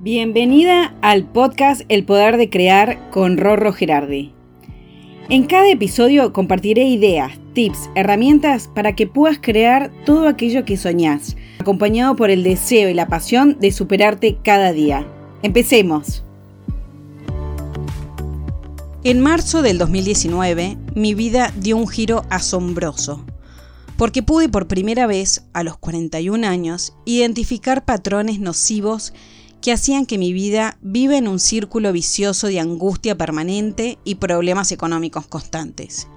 Bienvenida al podcast El Poder de Crear con Rorro Gerardi. En cada episodio compartiré ideas, tips, herramientas para que puedas crear todo aquello que soñás, acompañado por el deseo y la pasión de superarte cada día. Empecemos. En marzo del 2019, mi vida dio un giro asombroso, porque pude por primera vez, a los 41 años, identificar patrones nocivos que hacían que mi vida viva en un círculo vicioso de angustia permanente y problemas económicos constantes.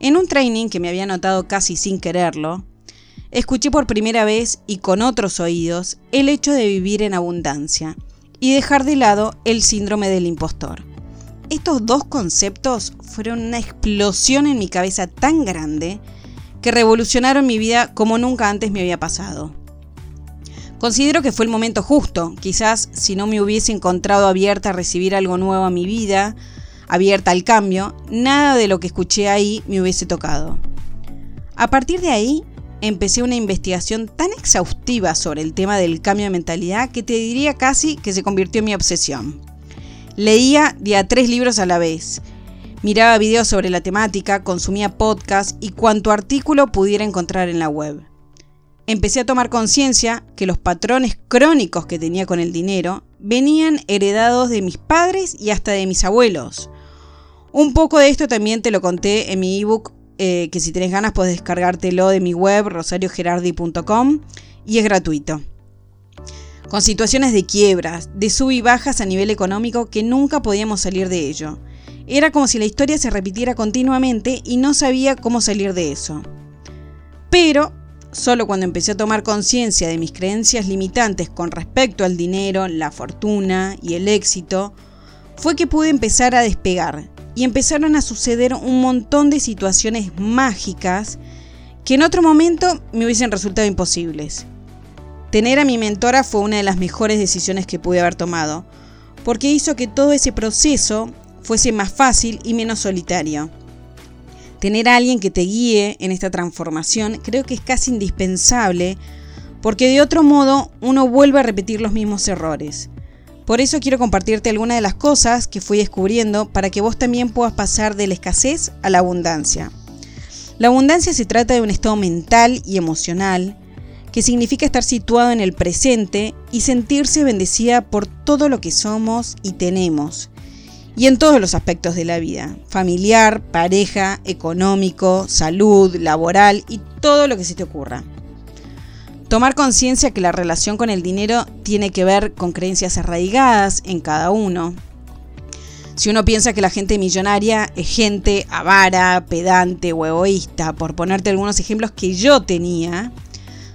En un training que me había notado casi sin quererlo, escuché por primera vez y con otros oídos el hecho de vivir en abundancia y dejar de lado el síndrome del impostor. Estos dos conceptos fueron una explosión en mi cabeza tan grande que revolucionaron mi vida como nunca antes me había pasado. Considero que fue el momento justo. Quizás si no me hubiese encontrado abierta a recibir algo nuevo a mi vida, abierta al cambio, nada de lo que escuché ahí me hubiese tocado. A partir de ahí, empecé una investigación tan exhaustiva sobre el tema del cambio de mentalidad que te diría casi que se convirtió en mi obsesión. Leía de tres libros a la vez. Miraba videos sobre la temática, consumía podcasts y cuanto artículo pudiera encontrar en la web empecé a tomar conciencia que los patrones crónicos que tenía con el dinero venían heredados de mis padres y hasta de mis abuelos. Un poco de esto también te lo conté en mi ebook, eh, que si tenés ganas puedes descargártelo de mi web rosariogerardi.com y es gratuito. Con situaciones de quiebras, de sub y bajas a nivel económico que nunca podíamos salir de ello. Era como si la historia se repitiera continuamente y no sabía cómo salir de eso. Pero Solo cuando empecé a tomar conciencia de mis creencias limitantes con respecto al dinero, la fortuna y el éxito, fue que pude empezar a despegar y empezaron a suceder un montón de situaciones mágicas que en otro momento me hubiesen resultado imposibles. Tener a mi mentora fue una de las mejores decisiones que pude haber tomado, porque hizo que todo ese proceso fuese más fácil y menos solitario. Tener a alguien que te guíe en esta transformación creo que es casi indispensable porque de otro modo uno vuelve a repetir los mismos errores. Por eso quiero compartirte algunas de las cosas que fui descubriendo para que vos también puedas pasar de la escasez a la abundancia. La abundancia se trata de un estado mental y emocional que significa estar situado en el presente y sentirse bendecida por todo lo que somos y tenemos, y en todos los aspectos de la vida, familiar, pareja, económico, salud, laboral y todo lo que se te ocurra. Tomar conciencia que la relación con el dinero tiene que ver con creencias arraigadas en cada uno. Si uno piensa que la gente millonaria es gente avara, pedante o egoísta, por ponerte algunos ejemplos que yo tenía,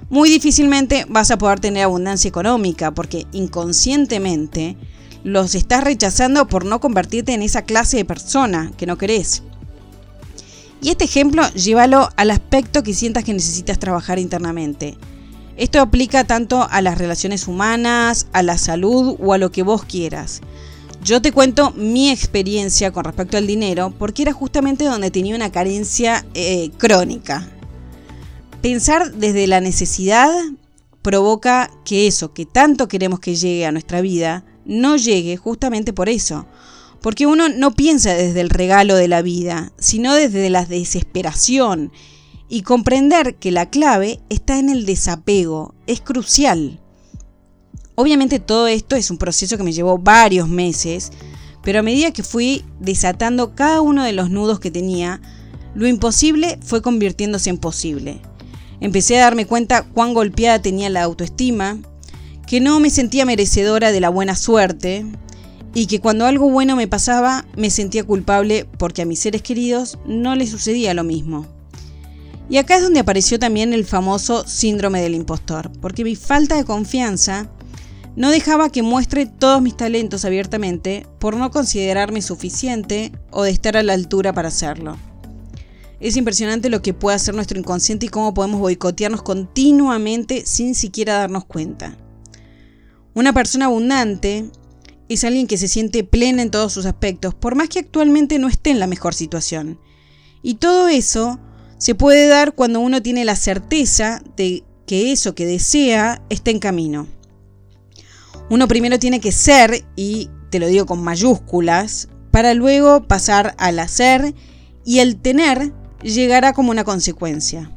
muy difícilmente vas a poder tener abundancia económica porque inconscientemente los estás rechazando por no convertirte en esa clase de persona que no querés. Y este ejemplo llévalo al aspecto que sientas que necesitas trabajar internamente. Esto aplica tanto a las relaciones humanas, a la salud o a lo que vos quieras. Yo te cuento mi experiencia con respecto al dinero porque era justamente donde tenía una carencia eh, crónica. Pensar desde la necesidad provoca que eso que tanto queremos que llegue a nuestra vida no llegue justamente por eso. Porque uno no piensa desde el regalo de la vida, sino desde la desesperación. Y comprender que la clave está en el desapego es crucial. Obviamente todo esto es un proceso que me llevó varios meses, pero a medida que fui desatando cada uno de los nudos que tenía, lo imposible fue convirtiéndose en posible. Empecé a darme cuenta cuán golpeada tenía la autoestima, que no me sentía merecedora de la buena suerte y que cuando algo bueno me pasaba me sentía culpable porque a mis seres queridos no les sucedía lo mismo. Y acá es donde apareció también el famoso síndrome del impostor, porque mi falta de confianza no dejaba que muestre todos mis talentos abiertamente por no considerarme suficiente o de estar a la altura para hacerlo. Es impresionante lo que puede hacer nuestro inconsciente y cómo podemos boicotearnos continuamente sin siquiera darnos cuenta. Una persona abundante es alguien que se siente plena en todos sus aspectos, por más que actualmente no esté en la mejor situación. Y todo eso se puede dar cuando uno tiene la certeza de que eso que desea está en camino. Uno primero tiene que ser, y te lo digo con mayúsculas, para luego pasar al hacer y el tener llegará como una consecuencia.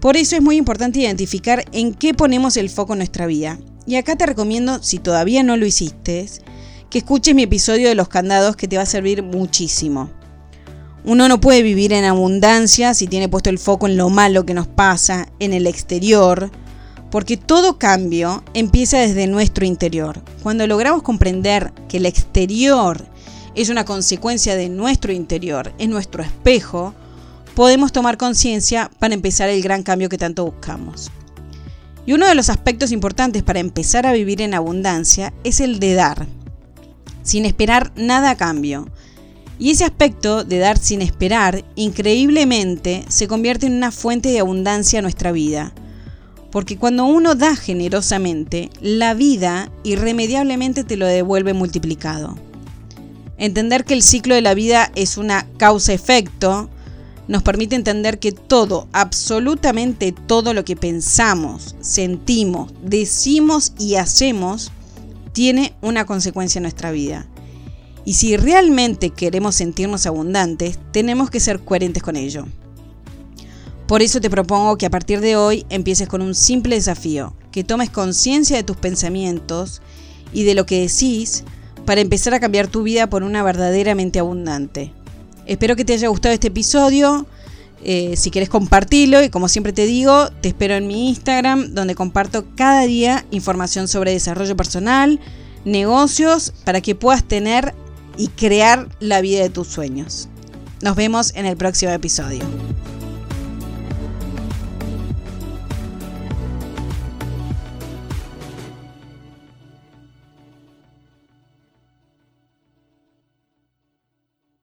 Por eso es muy importante identificar en qué ponemos el foco en nuestra vida. Y acá te recomiendo, si todavía no lo hiciste, que escuches mi episodio de los candados que te va a servir muchísimo. Uno no puede vivir en abundancia si tiene puesto el foco en lo malo que nos pasa, en el exterior, porque todo cambio empieza desde nuestro interior. Cuando logramos comprender que el exterior es una consecuencia de nuestro interior, es nuestro espejo, podemos tomar conciencia para empezar el gran cambio que tanto buscamos. Y uno de los aspectos importantes para empezar a vivir en abundancia es el de dar, sin esperar nada a cambio. Y ese aspecto de dar sin esperar, increíblemente, se convierte en una fuente de abundancia a nuestra vida. Porque cuando uno da generosamente, la vida irremediablemente te lo devuelve multiplicado. Entender que el ciclo de la vida es una causa-efecto nos permite entender que todo, absolutamente todo lo que pensamos, sentimos, decimos y hacemos, tiene una consecuencia en nuestra vida. Y si realmente queremos sentirnos abundantes, tenemos que ser coherentes con ello. Por eso te propongo que a partir de hoy empieces con un simple desafío, que tomes conciencia de tus pensamientos y de lo que decís para empezar a cambiar tu vida por una verdaderamente abundante. Espero que te haya gustado este episodio. Eh, si quieres compartirlo y como siempre te digo, te espero en mi Instagram donde comparto cada día información sobre desarrollo personal, negocios, para que puedas tener y crear la vida de tus sueños. Nos vemos en el próximo episodio.